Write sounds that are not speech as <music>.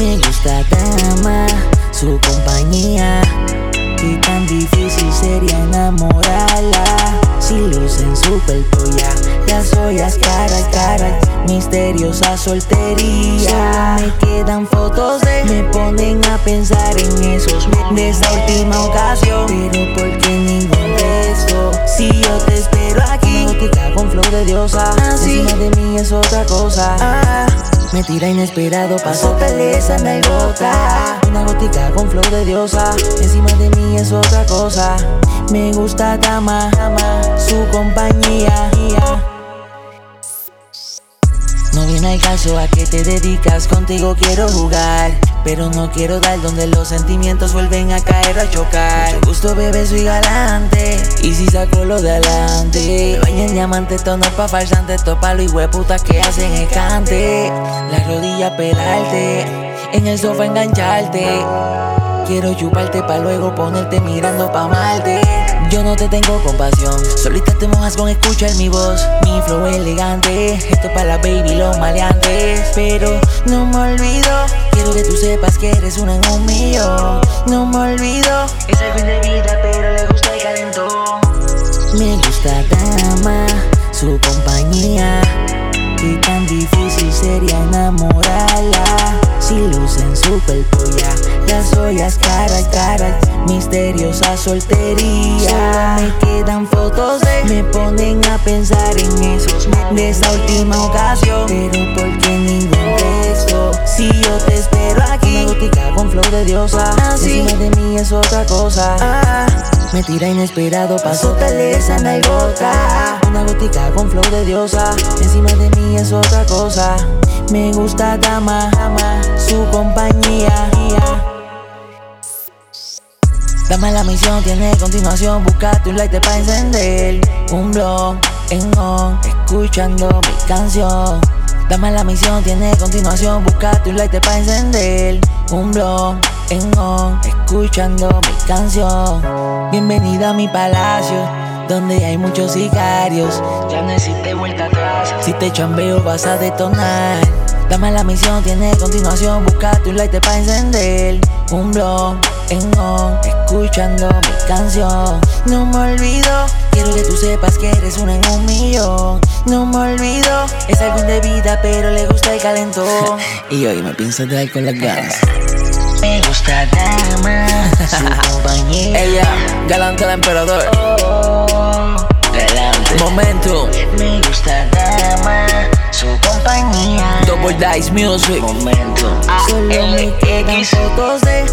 Me gusta dama, su compañía. Y tan difícil sería enamorarla. Si lucen su ya las ollas cara a cara. Misteriosa soltería. me quedan fotos de. Me ponen a pensar en esos de esa última ocasión. Pero ¿por qué ningún beso? Si yo te espero aquí. Gótica con flow de diosa. Así Encima de mí es otra cosa. Ah. Me tira inesperado, paso esa me gota. Una gótica con flow de diosa. Encima de mí es otra cosa. Me gusta dama, su compañía. No al caso a que te dedicas, contigo quiero jugar. Pero no quiero dar donde los sentimientos vuelven a caer a chocar. Mucho gusto, bebé, soy galante. Y si saco lo de adelante, baña en diamante, esto no es pa' farsante, esto pa' los hueputas que hacen escante. La rodilla pelarte, en el sofá engancharte. Quiero chuparte pa' luego ponerte mirando pa' malte. Yo no te tengo compasión, solita te mojas con escuchar mi voz. Mi flow elegante, esto es para la baby, los maleantes. Pero no me olvido, quiero que tú sepas que eres una en un. No me olvido, es fin de vida, pero le gusta el calentón. Me gusta su ya. Las ollas cara a cara Misteriosa soltería me quedan fotos de Me ponen a pensar en esos De esa última ocasión. Pero ¿por qué ningún beso? Si yo te espero aquí Una con flow de diosa. Así Encima de mí es otra cosa. Ah, Me tira inesperado Paso esa gota Una gótica con flow de diosa. Encima de mí es otra cosa. Me gusta dama, dama, su compañía. Dame la misión, tiene continuación. Buscate un light para encender un blog en on, escuchando mi canción. Dame la misión, tiene continuación. Buscate un light para encender un blog en on, escuchando mi canción. Bienvenida a mi palacio donde hay muchos sicarios. Ya no existe vuelta atrás. Si te chambeo vas a detonar. Dame la misión, tiene continuación. Buscate un light para encender. Un blog en on, escuchando mi canción. No me olvido, quiero que tú sepas que eres una en un millón. No me olvido, es algo de vida, pero le gusta el calentón. <laughs> y hoy me pienso dar con las ganas me gusta dama, su <laughs> compañía. Ella, galante del emperador. Oh, galante. Momento. Me gusta dama, su compañía. Double Dice Music. Momento. A Solo me quedan de